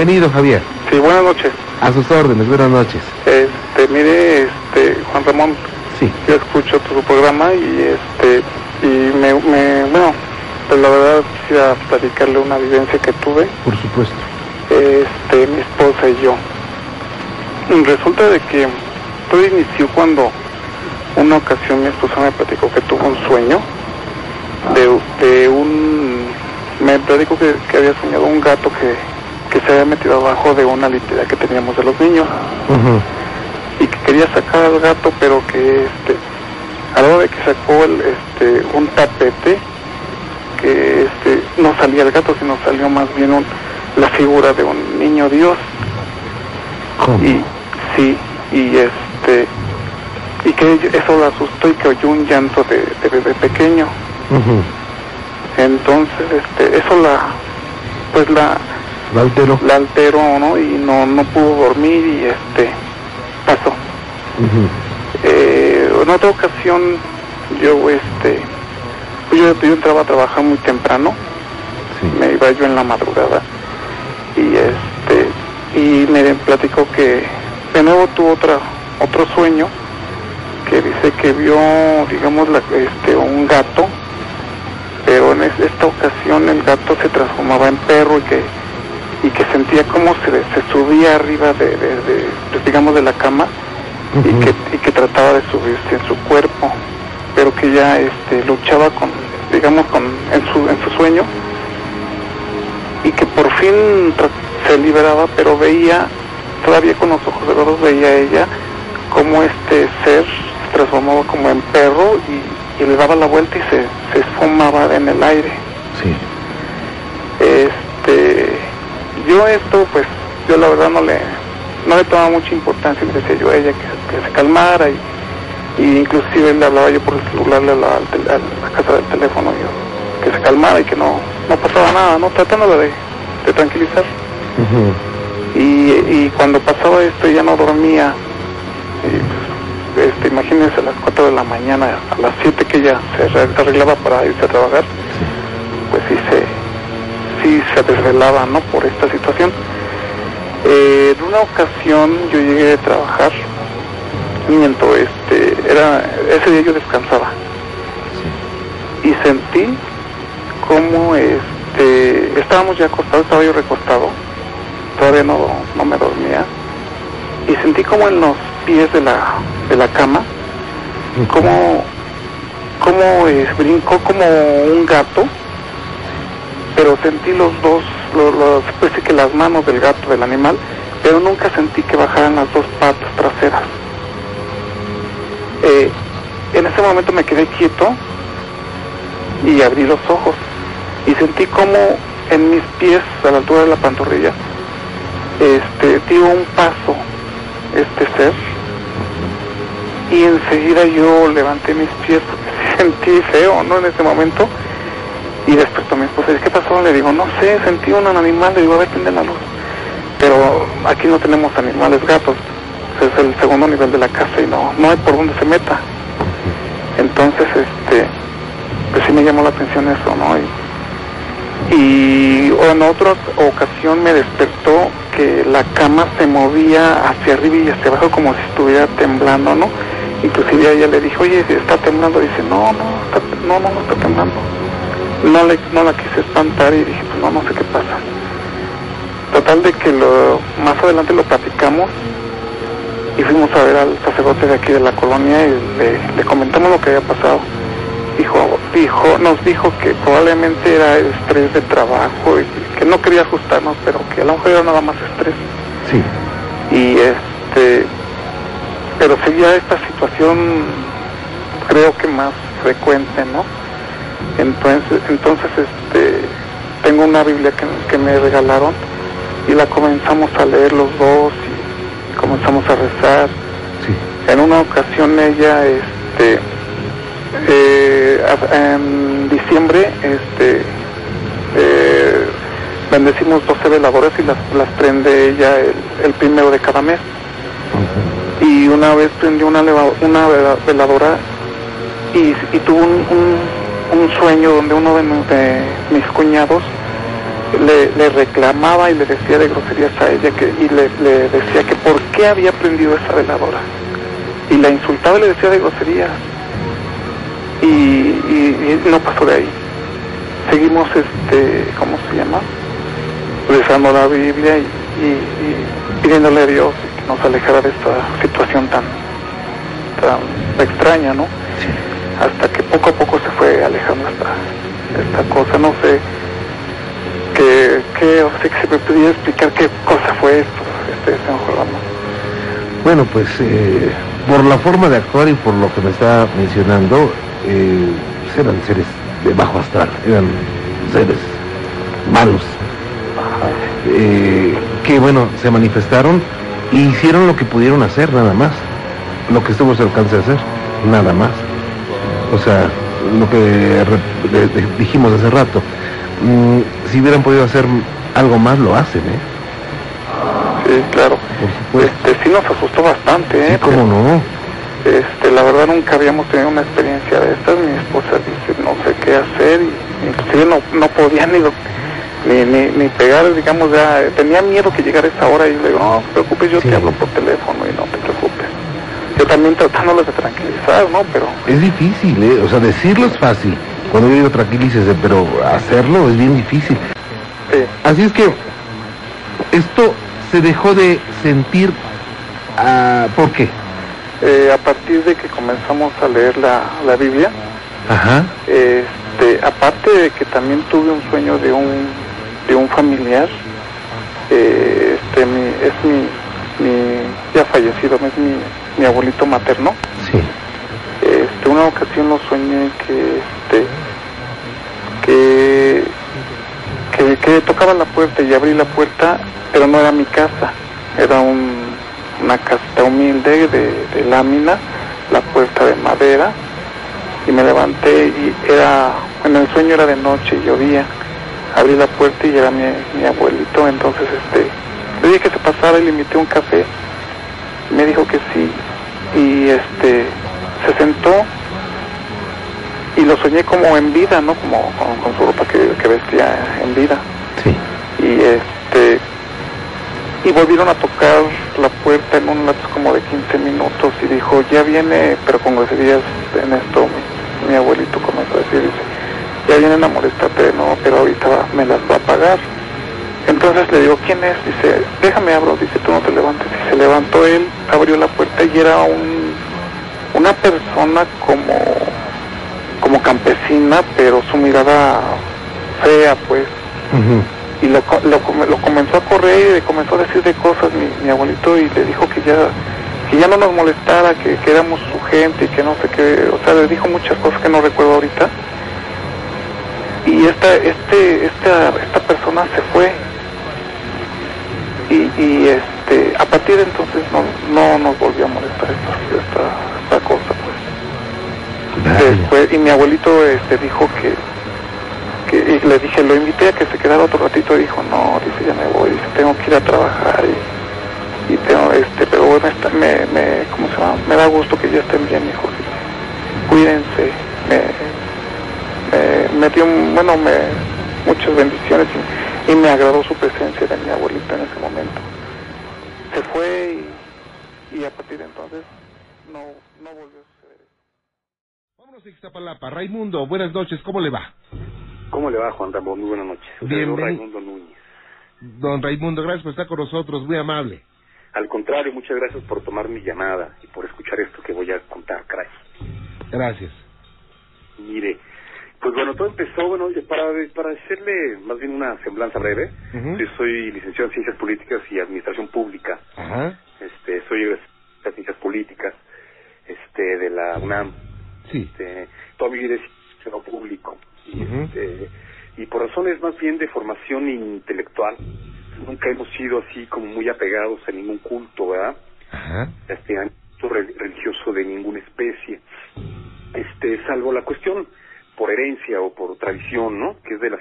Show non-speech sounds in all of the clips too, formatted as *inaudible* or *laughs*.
Bienvenido, Javier. Sí, buenas noches. A sus órdenes, buenas noches. Este, mire, este, Juan Ramón, Sí. yo escucho tu programa y este, y me, me bueno, pues la verdad quisiera platicarle una vivencia que tuve, Por supuesto. este, mi esposa y yo. Resulta de que todo inició cuando una ocasión mi esposa me platicó que tuvo un sueño de, de un, me platicó que, que había soñado un gato que, que se había metido abajo de una litera que teníamos de los niños y que quería sacar al gato, pero que este, a la hora de que sacó el, este, un tapete, que este, no salía el gato, sino salió más bien un- la figura de un niño Dios. ¿Cómo? Y sí, y este, y que eso la asustó y que oyó un llanto de, de bebé pequeño. Entonces, este, eso la, pues la, ¿La alteró? la alteró, ¿no? Y no, no pudo dormir y este, pasó. Eh, en otra ocasión yo este yo, yo entraba a trabajar muy temprano Sí. me iba yo en la madrugada y este y me platicó que de nuevo tuvo otra otro sueño que dice que vio digamos la- este un gato pero en es- esta ocasión el gato se transformaba en perro y que y que sentía como se, se subía arriba de, de- de, digamos de la cama y que, y que trataba de subirse en su cuerpo, pero que ya este, luchaba con, digamos, con, en, su, en su sueño y que por fin se liberaba, pero veía, todavía con los ojos cerrados veía ella como este ser se transformaba como en perro y, y le daba la vuelta y se, se esfumaba en el aire. Sí. Yo esto, pues, yo la verdad no le, no le tomaba mucha importancia, le decía yo a ella que, que se calmara y, y inclusive le hablaba yo por el celular, le hablaba al a la casa del teléfono, yo, que se calmara y que no, no pasaba nada, ¿no? Tratándola de, de tranquilizar. Y, y cuando pasaba esto ya no dormía, y, pues, este, imagínense a las 4 de la mañana, a las 7 que ella se arre- arreglaba para irse a trabajar, pues sí se, sí se desvelaba, ¿no? Por esta situación. Eh, en una ocasión yo llegué de trabajar, miento, este, era, ese día yo descansaba y sentí como este, estábamos ya acostados, estaba yo recostado, todavía no, no me dormía, y sentí como en los pies de la, de la cama, como, como eh, brincó como un gato, pero sentí los dos, los, los, pues que las manos del gato, del animal, pero nunca sentí que bajaran las dos patas traseras. Eh, en ese momento me quedé quieto y abrí los ojos y sentí como en mis pies, a la altura de la pantorrilla, este, dio un paso este ser y enseguida yo levanté mis pies porque *laughs* sentí feo, ¿no? En ese momento y despertó mi esposa dice, ¿qué pasó? Le digo, no sé, sentí un animal, le digo, a ver, prende la luz. Pero aquí no tenemos animales gatos, es el segundo nivel de la casa y no, no hay por dónde se meta. Entonces, este, pues sí me llamó la atención eso, ¿no? Y, y en otra ocasión me despertó que la cama se movía hacia arriba y hacia abajo como si estuviera temblando, ¿no? Inclusive ella le dije, oye, está temblando. Dice, no, no, está, no, no, no está temblando. No, le, no la quise espantar y dije, pues no, no sé qué pasa. Total de que lo, más adelante lo platicamos y fuimos a ver al sacerdote de aquí de la colonia y le, le comentamos lo que había pasado. Dijo, dijo, nos dijo que probablemente era estrés de trabajo y que no quería ajustarnos, pero que a lo mejor era nada más estrés. Sí. Y este, pero seguía esta situación, creo que más frecuente, ¿no? Entonces, entonces este, tengo una Biblia que, que me regalaron y la comenzamos a leer los dos y comenzamos a rezar. Sí. En una ocasión ella, este, eh, en diciembre, este, eh, bendecimos 12 veladoras y las, las prende ella el, el primero de cada mes. Y una vez prendió una, una vela- veladora y, y tuvo un, un- un sueño donde uno de, mi- de mis cuñados le, reclamaba y le decía de groserías a ella que, y le, decía que por qué había prendido esa veladora. Y la insultaba y le decía de groserías. Y, no pasó de ahí. Seguimos, este, ¿cómo se llama? Rezando la Biblia y- y pidiéndole a Dios que nos alejara de esta situación tan, tan extraña, ¿no? Hasta que poco a poco se fue alejando esta, esta cosa, no sé que, que, o sea, que se me pudiera explicar qué cosa fue esto, este, señor Jordano. Bueno, pues eh, por la forma de actuar y por lo que me está mencionando, eh, eran seres de bajo astral, eran seres malos, eh, que bueno, se manifestaron y hicieron lo que pudieron hacer, nada más, lo que estuvo a su alcance de hacer, nada más. O sea, lo que dijimos hace rato, mm, si hubieran podido hacer algo más, lo hacen, ¿eh? Sí, claro. Este, sí nos asustó bastante, ¿eh? Sí, cómo no. Este, la verdad nunca habíamos tenido una experiencia de estas. Mi esposa dice no sé qué hacer y inclusive no, no podía ni, ni, ni, ni pegar, digamos, ya tenía miedo que llegara esa hora y le digo, no, no te preocupes, yo Sí. te hablo por teléfono y no te. Yo también tratándolos de tranquilizar, ¿no? Pero Es difícil, ¿eh? O sea, decirlo es fácil. Cuando yo digo tranquilícese, pero hacerlo es bien difícil. sí, Así es que esto se dejó de sentir. ah, ¿Por qué? eh, a partir de que comenzamos a leer la, la Biblia, Ajá. Este, aparte de que también tuve un sueño de un de un familiar, eh, este, mi, es mi, mi ya fallecido, es mi, mi abuelito materno. Sí. Este, una ocasión lo soñé que este que, que que tocaba la puerta y abrí la puerta, pero no era mi casa, era un, una casita humilde de, de lámina, la puerta de madera y me levanté y era, en el sueño era de noche y llovía. Abrí la puerta y era mi, mi abuelito, entonces este, le dije que se pasara y le invité un café. Me dijo que sí y este, se sentó y lo soñé como en vida, ¿no? Como con, con su ropa que, que vestía en vida. Sí. Y este, y volvieron a tocar la puerta en un lapso como de 15 minutos y dijo, ya viene, pero con groserías en esto, mi, mi abuelito comenzó a decir, dice, ya vienen a molestarte, no, pero ahorita me las va a pagar. Entonces le digo, ¿quién es? Dice, déjame abro, dice, tú no te levantes. Y se levantó él, abrió la puerta y era un, una persona como, como campesina, pero su mirada fea, pues Ujú. y lo, lo, lo comenzó a correr y le comenzó a decir de cosas mi, mi abuelito y le dijo que ya que ya no nos molestara, que, que éramos su gente y que no sé qué, o sea, le dijo muchas cosas que no recuerdo ahorita. Y esta, este, esta, esta persona se fue. Y, y este, a partir de entonces no, no nos volvió a molestar esta, esta, esta cosa, pues. Después, y mi abuelito este, dijo que, que y le dije, lo invité a que se quedara otro ratito y dijo, no, dice, ya me voy, dice, tengo que ir a trabajar y, y tengo, este, pero bueno, está- me, me, ¿cómo se llama? Me da gusto que ya estén bien, hijo, dice, cuídense, me, me, me dio, bueno, me, muchas bendiciones y, y me agradó su presencia de mi abuelito en ese momento. Se fue y, y a partir de entonces no, no volvió a suceder. Vámonos a Ixtapalapa. Raimundo, buenas noches, ¿cómo le va? ¿Cómo le va, Juan Ramón? Muy buenas noches. Bienvenido. Raimundo Núñez. Don Raimundo, gracias por estar con nosotros, muy amable. Al contrario, muchas gracias por tomar mi llamada y por escuchar esto que voy a contar, caray. Gracias. Mire, pues bueno, todo empezó, bueno, oye, para, para hacerle más bien una semblanza breve, yo soy licenciado en Ciencias Políticas y Administración Pública, Ajá, este, soy egresado de Ciencias Políticas este, de la UNAM, sí. este, toda mi vida es público. Y, este, y por razones más bien de formación intelectual nunca hemos sido así como muy apegados a ningún culto verdad este religioso de ninguna especie. Este salvo la cuestión por herencia o por tradición no que es de las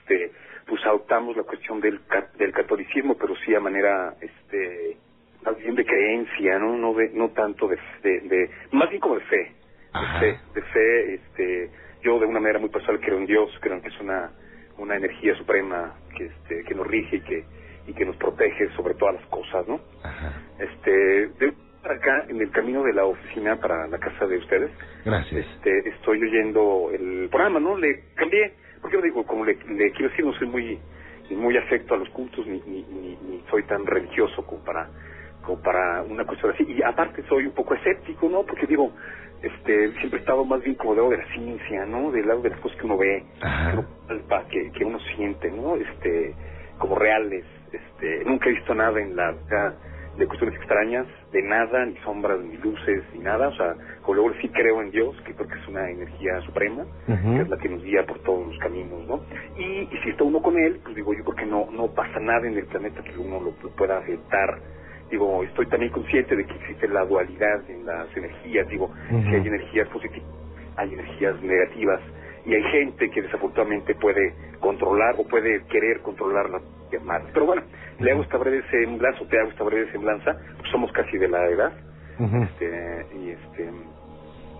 este pues adoptamos la cuestión del, del catolicismo, pero sí a manera, este, más bien de creencia, ¿no? No, de, no tanto de, de, más bien como de fe, de fe, de fe, este, yo de una manera muy personal creo en Dios, creo en que es una, una energía suprema que, este, que nos rige y que, y que nos protege sobre todas las cosas, ¿no? Este, de acá en el camino de la oficina para la casa de ustedes. Gracias. Este, estoy oyendo el programa, ¿no? Le cambié, porque yo digo, como le, le quiero decir, no soy muy muy afecto a los cultos ni, ni, ni, soy tan religioso como para como para una cuestión así y aparte soy un poco escéptico no porque digo este siempre he estado más bien como del lado de la ciencia no del lado de las cosas que uno ve que, que uno siente no este como reales este nunca he visto nada en la de cuestiones extrañas, de nada, ni sombras, ni luces, ni nada. O sea, como luego sí creo en Dios, que creo que es una energía suprema, que es la que nos guía por todos los caminos, ¿no? Y, si está uno con Él, pues digo yo, porque no, no pasa nada en el planeta que uno lo, pueda afectar. Digo, estoy también consciente de que existe la dualidad en las energías. Digo, si hay energías positivas, hay energías negativas. Y hay gente que desafortunadamente puede controlar o puede querer controlar más. Pero bueno, le hago esta breve semblanza, te hago esta breve semblanza, pues somos casi de la edad, este, y este,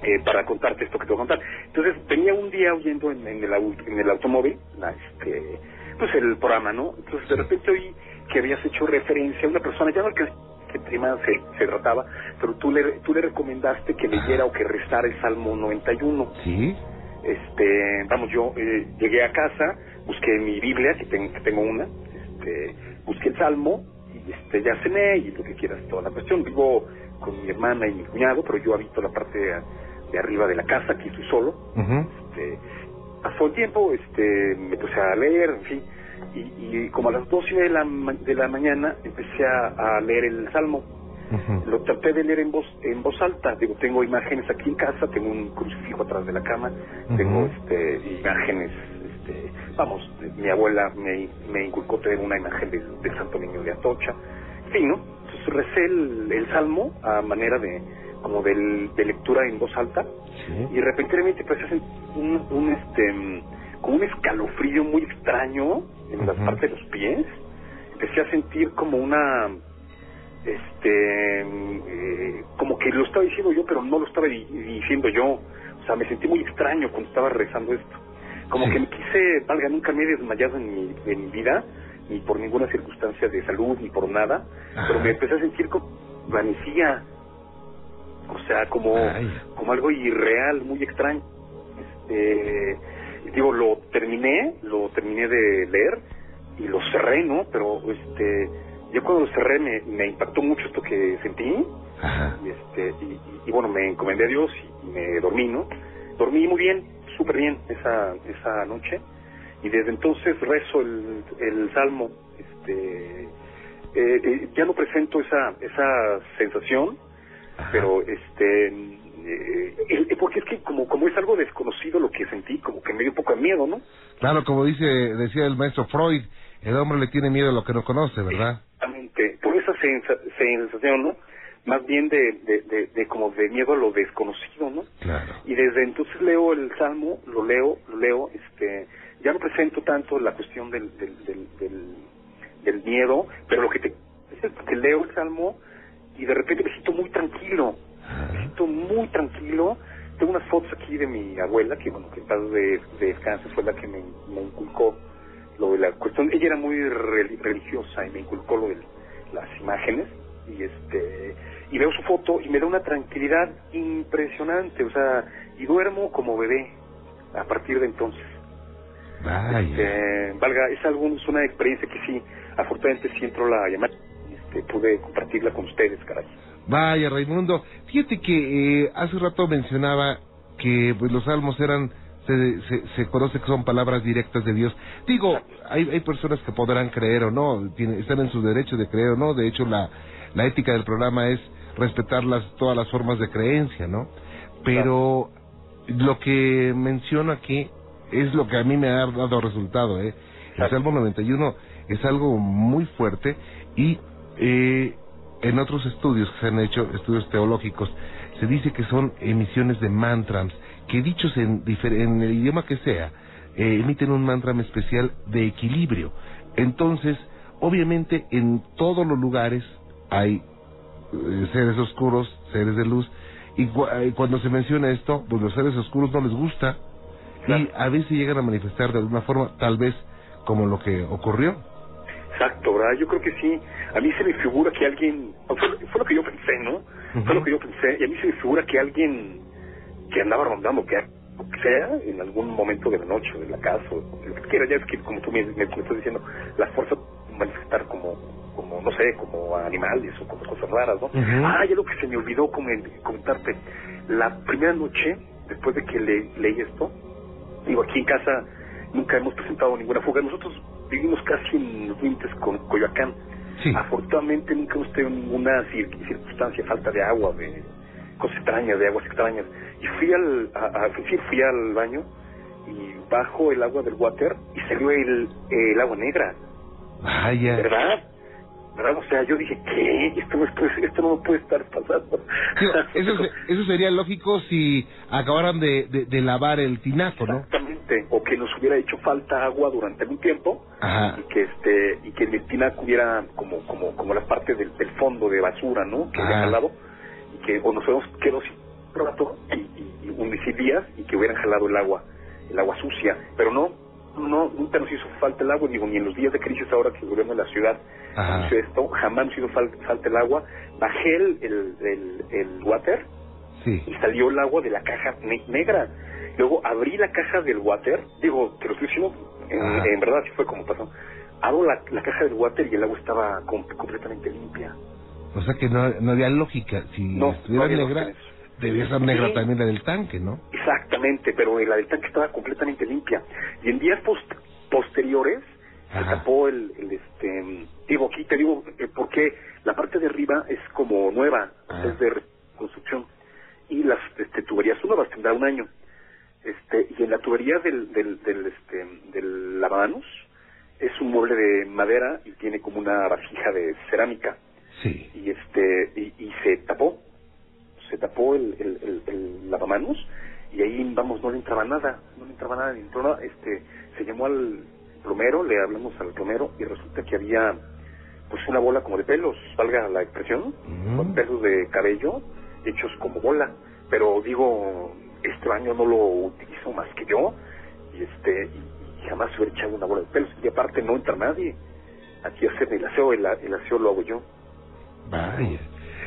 eh, para contarte esto que te voy a contar. Entonces, venía un día oyendo en, el, en el automóvil, este, pues el programa, ¿no? Entonces, de repente oí que habías hecho referencia a una persona, ya no que que prima se, trataba, pero tú le, tú le recomendaste que leyera o que rezara el Salmo 91. Sí. Este, vamos, yo eh, llegué a casa, busqué mi Biblia, que, que tengo una, este, busqué el salmo y este, ya cené y lo que quieras, toda la cuestión. Vivo con mi hermana y mi cuñado, pero yo habito la parte de, arriba de la casa, aquí estoy solo. este, pasó el tiempo, este, me puse a leer, en fin, y, como a las dos y de la, de la mañana empecé a, leer el salmo. Lo traté de leer en voz en voz alta. Digo, tengo imágenes aquí en casa, tengo un crucifijo atrás de la cama, tengo este, imágenes este, vamos, mi abuela me, me inculcó tener una imagen del Santo Niño de Atocha, en fin, ¿no? Entonces recé el, salmo a manera de como de lectura en voz alta. Y repentinamente empecé a sentir un, un, este como un escalofrío muy extraño en las partes de los pies. Empecé a sentir como una este eh, como que lo estaba diciendo yo pero no lo estaba diciendo yo. O sea me sentí muy extraño cuando estaba rezando esto como que me quise, valga, nunca me he desmayado en mi, en mi vida, ni por ninguna circunstancia de salud, ni por nada, pero me empecé a sentir como vanecía, o sea, como, como algo irreal, muy extraño. Este, digo, lo terminé, lo terminé de leer y lo cerré, ¿no? Pero, este, yo cuando lo cerré me, me impactó mucho esto que sentí, y este, y, bueno, me encomendé a Dios y, y me dormí, ¿no? Dormí muy bien, súper bien esa, esa noche y desde entonces rezo el, el salmo. Este, eh, eh, ya no presento esa, esa sensación, pero este, eh, porque es que como, como es algo desconocido lo que sentí, como que me dio un poco de miedo, ¿no? Claro, como dice, decía el maestro Freud, el hombre le tiene miedo a lo que no conoce, ¿verdad? Exactamente, por esa sensación, ¿no? Más bien de, de, de, como de miedo a lo desconocido, ¿no? Claro. Y desde entonces leo el Salmo, lo leo, lo leo, este, ya no presento tanto la cuestión del, del, del, miedo, pero lo que te es que leo el Salmo y de repente me siento muy tranquilo, me siento muy tranquilo. Tengo unas fotos aquí de mi abuela, que bueno, que en de, de descanso fue la que me, me inculcó lo de la cuestión. Ella era muy religiosa y me inculcó lo de las imágenes y este y veo su foto y me da una tranquilidad impresionante, o sea, y duermo como bebé a partir de entonces. Este, valga, es algo, es una experiencia que sí, afortunadamente sí entró la llamada, este, pude compartirla con ustedes, caray. Vaya, Raimundo, fíjate que eh, hace rato mencionaba que pues los salmos eran se, se, se, conoce que son palabras directas de Dios. Digo, hay, hay personas que podrán creer o no, tienen, están en su derecho de creer o no. De hecho, la, la ética del programa es respetar las, todas las formas de creencia, ¿no? Pero lo que menciono aquí es lo que a mí me ha dado resultado, ¿eh? El Salmo 91 es algo muy fuerte y eh, en otros estudios que se han hecho, estudios teológicos, se dice que son emisiones de mantras, que dichos en, en el idioma que sea, eh, emiten un mantra especial de equilibrio. Entonces, obviamente en todos los lugares hay seres oscuros, seres de luz, y eh, cuando se menciona esto, pues los seres oscuros no les gusta, y a veces llegan a manifestar de alguna forma, tal vez como lo que ocurrió. Exacto, ¿verdad? Yo creo que sí. A mí se me figura que alguien, fue, lo que yo pensé, ¿no? Fue lo que yo pensé, y a mí se me figura que alguien que andaba rondando, que sea en algún momento de la noche, de la casa, o lo que quiera, ya es que como tú me, me, estás diciendo, las fuerzas manifestar como, como, no sé, como animales o como cosas raras, ¿no? Ah, ya lo que se me olvidó comentarte, la primera noche, después de que le, leí esto, digo, aquí en casa nunca hemos presentado ninguna fuga, nosotros vivimos casi en los límites con Coyoacán, afortunadamente nunca hemos tenido ninguna circunstancia, falta de agua, de cosas extrañas, de aguas extrañas, y fui al, a, fui al baño y bajo el agua del water y salió el, el agua negra. Vaya. ¿Verdad? ¿Verdad? O sea, yo dije, ¿qué? Esto no, esto no puede estar pasando. *laughs* eso, eso sería lógico si acabaran de, de, lavar el tinaco, ¿no? Exactamente. O que nos hubiera hecho falta agua durante un tiempo y que este y que el tinaco hubiera como como como la parte del, del fondo de basura, ¿no? Que había jalado y que o nos hemos quedado sin rato y, y, y, días y que hubieran jalado el agua el agua sucia, pero no no, nunca nos hizo falta el agua, digo, ni en los días de crisis ahora que volvemos a la ciudad hizo esto, jamás nos hizo falta, el agua. Bajé el, el, el, water y salió el agua de la caja negra. Luego abrí la caja del water, digo, te lo estoy diciendo, en, verdad así fue como pasó. Abro la, la, caja del water y el agua estaba completamente limpia. O sea que no, no había lógica, si no, estuviera negra Debía ser negra también la del tanque, ¿no? Exactamente, pero la del tanque estaba completamente limpia. Y en días posteriores se tapó el, el, este, digo aquí te digo eh, porque la parte de arriba es como nueva, es de construcción y las este, tuberías son nuevas, tendrá un año. Este, y en la tubería del, del, del, este, del lavamanos es un mueble de madera y tiene como una vasija de cerámica. Sí. Y este, y, y se tapó se tapó el, el, el, lavamanos y ahí, vamos, no le entraba nada, no le entraba nada, ni entró nada. Este, se llamó al plomero, le hablamos al plomero y resulta que había pues una bola como de pelos, valga la expresión, con pelos de cabello hechos como bola. Pero digo, este baño no lo utilizo más que yo y este y, jamás hubiera echado una bola de pelos. Y aparte no entra nadie. Aquí hacer el aseo, el, el aseo lo hago yo. Vaya.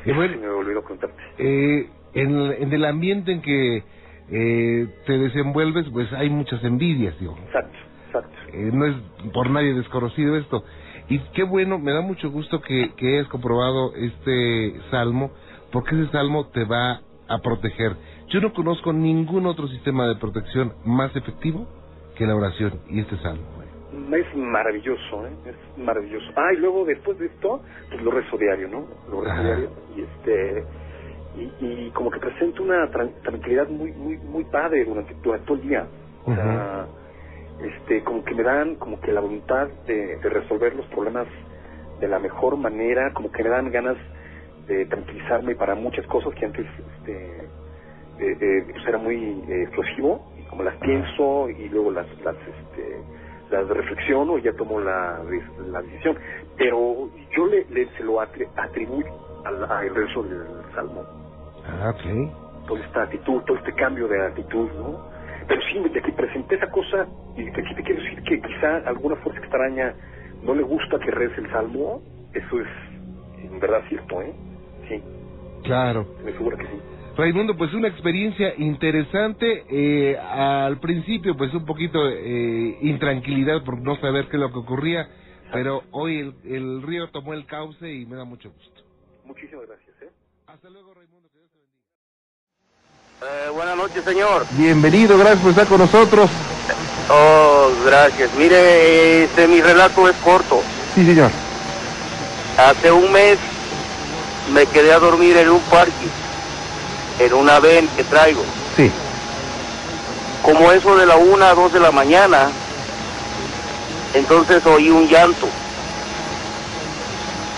Y bueno, me. Eh, en, en, el ambiente en que eh, te desenvuelves, pues hay muchas envidias, digo. Exacto, exacto. Eh, no es por nadie desconocido esto. Y qué bueno, me da mucho gusto que, que hayas comprobado este salmo, porque ese salmo te va a proteger. Yo no conozco ningún otro sistema de protección más efectivo que la oración y este salmo es maravilloso, ¿eh? es maravilloso. Ah, y luego después de esto, pues lo rezo diario, ¿no? Lo rezo diario y este y, como que presenta una tranquilidad muy muy muy padre durante, todo el día. O sea, este como que me dan como que la voluntad de, resolver los problemas de la mejor manera, como que me dan ganas de tranquilizarme para muchas cosas que antes este eh, eh, pues era muy eh, explosivo y como las pienso y luego las las este las reflexiono y ya tomo la, la decisión. Pero yo le, se lo atribuyo al, al rezo del Salmo. Ah, ok. Toda esta actitud, todo este cambio de actitud, ¿no? Pero sí, de que presenté esa cosa, y de aquí te quiero decir que quizá alguna fuerza extraña no le gusta que rece el Salmo, eso es en verdad cierto, ¿eh? Sí. Claro. Me figura que sí. Raimundo, pues una experiencia interesante. Eh, al principio, pues un poquito eh, intranquilidad por no saber qué es lo que ocurría, pero hoy el, río tomó el cauce y me da mucho gusto. Muchísimas gracias. ¿eh? Hasta luego, Raimundo. Que Dios te bendiga. Eh, buenas noches, señor. Bienvenido, gracias por estar con nosotros. Oh, gracias. Mire, este, mi relato es corto. Sí, señor. Hace un mes me quedé a dormir en un parque en una ven que traigo. Sí. Como eso de la una a dos de la mañana, entonces oí un llanto.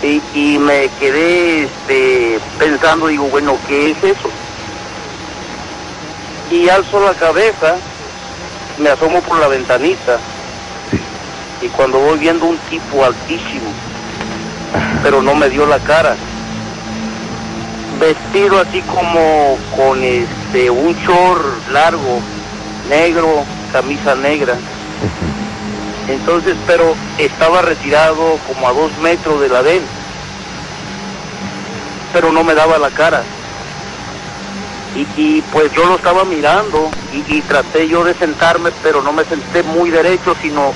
Y, y me quedé este, pensando, digo, bueno, ¿qué es eso? Y alzo la cabeza me asomo por la ventanita Sí. y cuando voy viendo un tipo altísimo, pero no me dio la cara. Vestido así como con este un short largo, negro, camisa negra. Entonces, pero estaba retirado como a dos metros de la de él. Pero no me daba la cara. Y, y, pues yo lo estaba mirando y, y traté yo de sentarme, pero no me senté muy derecho, sino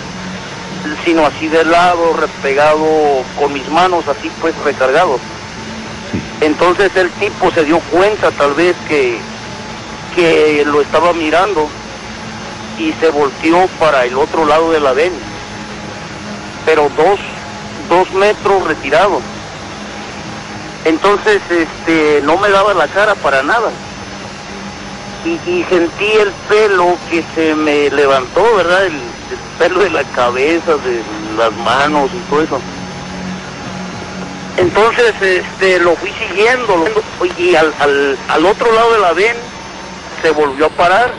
sino así de lado, repegado con mis manos así pues recargados. Entonces el tipo se dio cuenta tal vez que, que lo estaba mirando y se volteó para el otro lado de la ven, pero dos, dos metros retirado. Entonces este no me daba la cara para nada. Y, y sentí el pelo que se me levantó, ¿verdad? El, el pelo de la cabeza, de las manos y todo eso. Entonces, este, lo fui siguiendo y al, al, al otro lado de la ven se volvió a parar.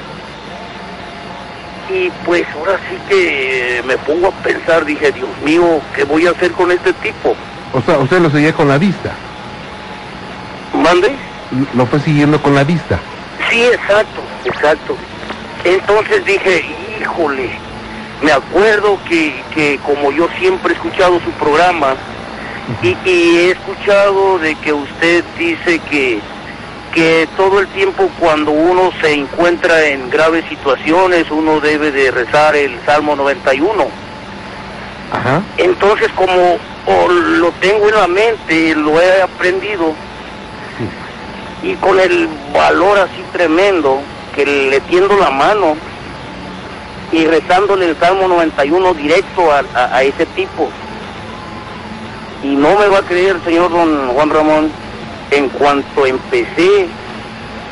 Y pues ahora sí que me pongo a pensar, dije, Dios mío, ¿qué voy a hacer con este tipo? O sea, usted lo seguía con la vista. ¿Mande? Lo fue siguiendo con la vista. Sí, exacto, exacto. Entonces dije, híjole, me acuerdo que, que como yo siempre he escuchado su programa y, y he escuchado de que usted dice que, que todo el tiempo cuando uno se encuentra en graves situaciones uno debe de rezar el Salmo 91. Ajá. Entonces como o lo tengo en la mente, lo he aprendido, Sí. y con el valor así tremendo que le tiendo la mano y rezándole el Salmo 91 directo a, a- a ese tipo. Y no me va a creer, señor don Juan Ramón, en cuanto empecé,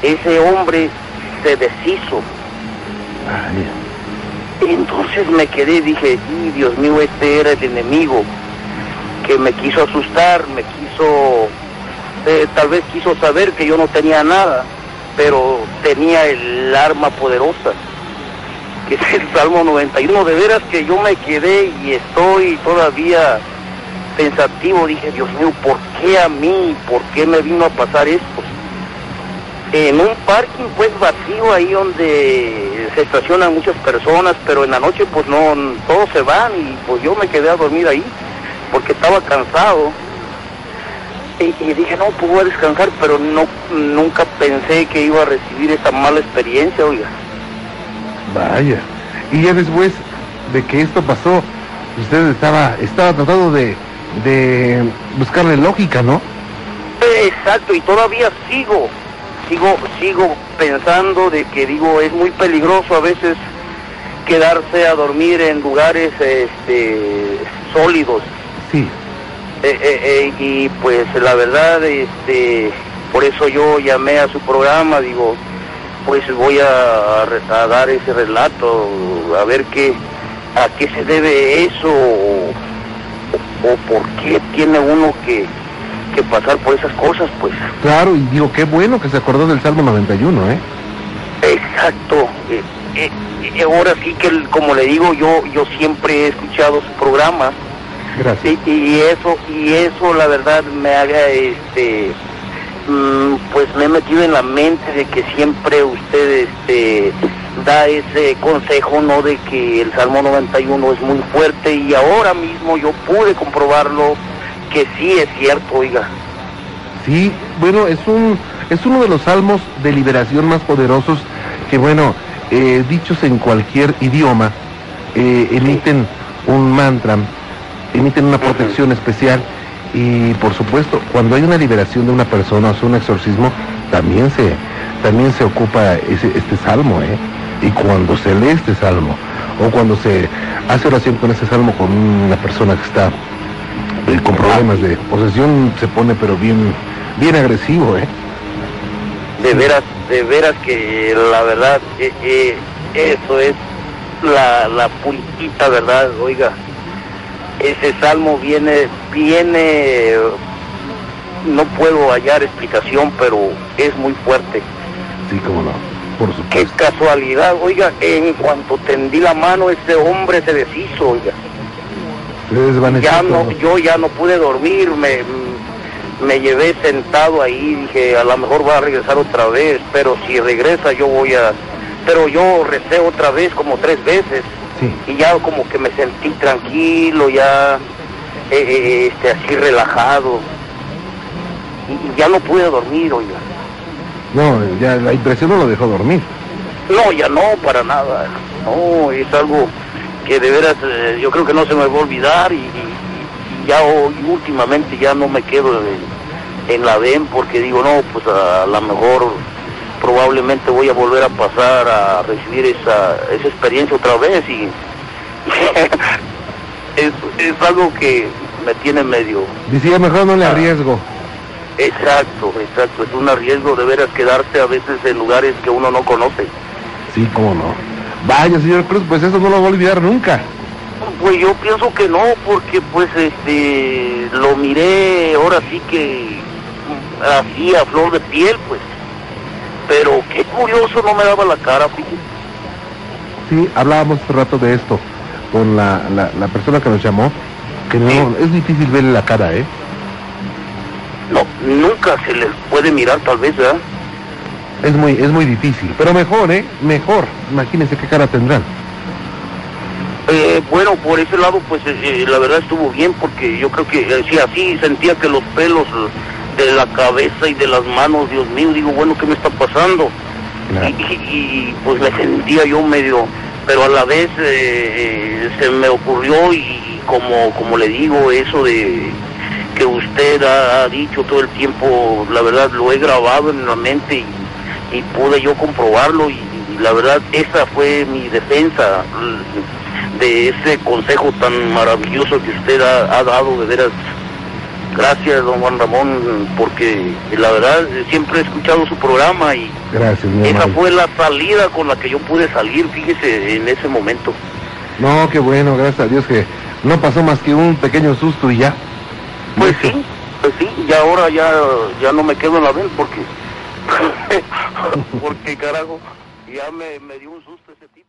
ese hombre se deshizo. Entonces me quedé, dije, "Y, Dios mío, este era el enemigo que me quiso asustar, me quiso, eh, tal vez quiso saber que yo no tenía nada, pero tenía el arma poderosa, que es el Salmo 91. De veras que yo me quedé y estoy todavía pensativo, dije, Dios mío, ¿por qué a mí? ¿Por qué me vino a pasar esto? en un parking pues vacío ahí donde se estacionan muchas personas, pero en la noche pues no, todos se van y pues yo me quedé a dormir ahí porque estaba cansado. Y, dije, no, pues descansar, pero no, nunca pensé que iba a recibir esa mala experiencia, oiga. Vaya. Y ya después de que esto pasó, usted estaba, estaba tratando de, de buscarle lógica, ¿no? Exacto, y todavía sigo, sigo, sigo pensando de que digo, es muy peligroso a veces quedarse a dormir en lugares este, sólidos. Sí. Eh, eh, eh, y pues la verdad, este, por eso yo llamé a su programa, digo, pues voy a, a dar ese relato, a ver qué, a qué se debe eso, por qué tiene uno que, que pasar por esas cosas, pues. Claro, y digo, qué bueno que se acordó del Salmo 91, ¿eh? Exacto. Eh, eh, eh, ahora sí que, el- como le digo, yo, yo siempre he escuchado su programa. Gracias. Y, y eso y eso la verdad me haga este mm, pues me he metido en la mente de que siempre usted este da ese consejo no de que el Salmo 91 es muy fuerte y ahora mismo yo pude comprobarlo que sí es cierto oiga. Sí, bueno, es un es uno de los salmos de liberación más poderosos que, bueno, eh, dichos en cualquier idioma, eh, emiten un mantra, emiten una protección especial y, por supuesto, cuando hay una liberación de una persona o sea, un exorcismo, también se también se ocupa ese, este salmo, ¿eh? Y cuando se lee este salmo o cuando se hace oración con ese salmo con una persona que está eh, con problemas de posesión se pone pero bien bien agresivo, ¿eh? de veras de veras que la verdad eh, eh, eso es la, la puritita verdad oiga ese salmo viene viene no puedo hallar explicación pero es muy fuerte Sí, cómo no. Por Qué casualidad, oiga, en cuanto tendí la mano, ese hombre se deshizo, oiga. Se Ya no, yo ya no pude dormir, me, me llevé sentado ahí, dije, a lo mejor va a regresar otra vez, pero si regresa yo voy a... Pero yo recé otra vez como tres veces Sí. y ya como que me sentí tranquilo, ya eh, eh, este, así relajado. Y, y ya no pude dormir, oiga. No, ya la impresión no lo dejó dormir. No, ya no, para nada. No, es algo que de veras eh, yo creo que no se me va a olvidar y, y- y ya hoy últimamente ya no me quedo en, en la DEM porque digo, no, pues a, lo mejor probablemente voy a volver a pasar a recibir esa, esa experiencia otra vez y *laughs* es, es algo que me tiene medio... Decía, mejor no le arriesgo. Exacto, exacto, es un arriesgo de veras quedarse a veces en lugares que uno no conoce. Sí, cómo no. Vaya, señor Cruz, pues eso no lo voy a olvidar nunca. Pues yo pienso que no, porque pues este lo miré ahora sí que mm, así a flor de piel, pues. Pero qué curioso no me daba la cara, fíjese. Sí, hablábamos hace rato de esto con la, la, la persona que nos llamó, que no, Sí. es difícil verle la cara, ¿eh? No, nunca se les puede mirar tal vez, ¿verdad? Es muy, es muy difícil, pero mejor, ¿eh? Mejor. Imagínense qué cara tendrán. Eh, bueno, por ese lado, pues eh, eh, la verdad estuvo bien, porque yo creo que eh, sí, así sentía que los pelos de la cabeza y de las manos, Dios mío, digo, bueno, ¿qué me está pasando? Claro. y, y- y, pues me sentía yo medio pero a la vez se me ocurrió y como como le digo eso de que usted ha, ha dicho todo el tiempo la verdad lo he grabado en la mente y, y pude yo comprobarlo y, y la verdad esa fue mi defensa mm, de ese consejo tan maravilloso que usted ha, ha dado de veras gracias don Juan Ramón porque la verdad siempre he escuchado su programa y Gracias, esa fue la salida con la que yo pude salir, fíjese, en ese momento. No, qué bueno, gracias a Dios que no pasó más que un pequeño susto y ya. Pues sí, pues sí, y ahora ya, ya no me quedo en la ven porque, *laughs* porque carajo, ya me, me dio un susto ese tipo.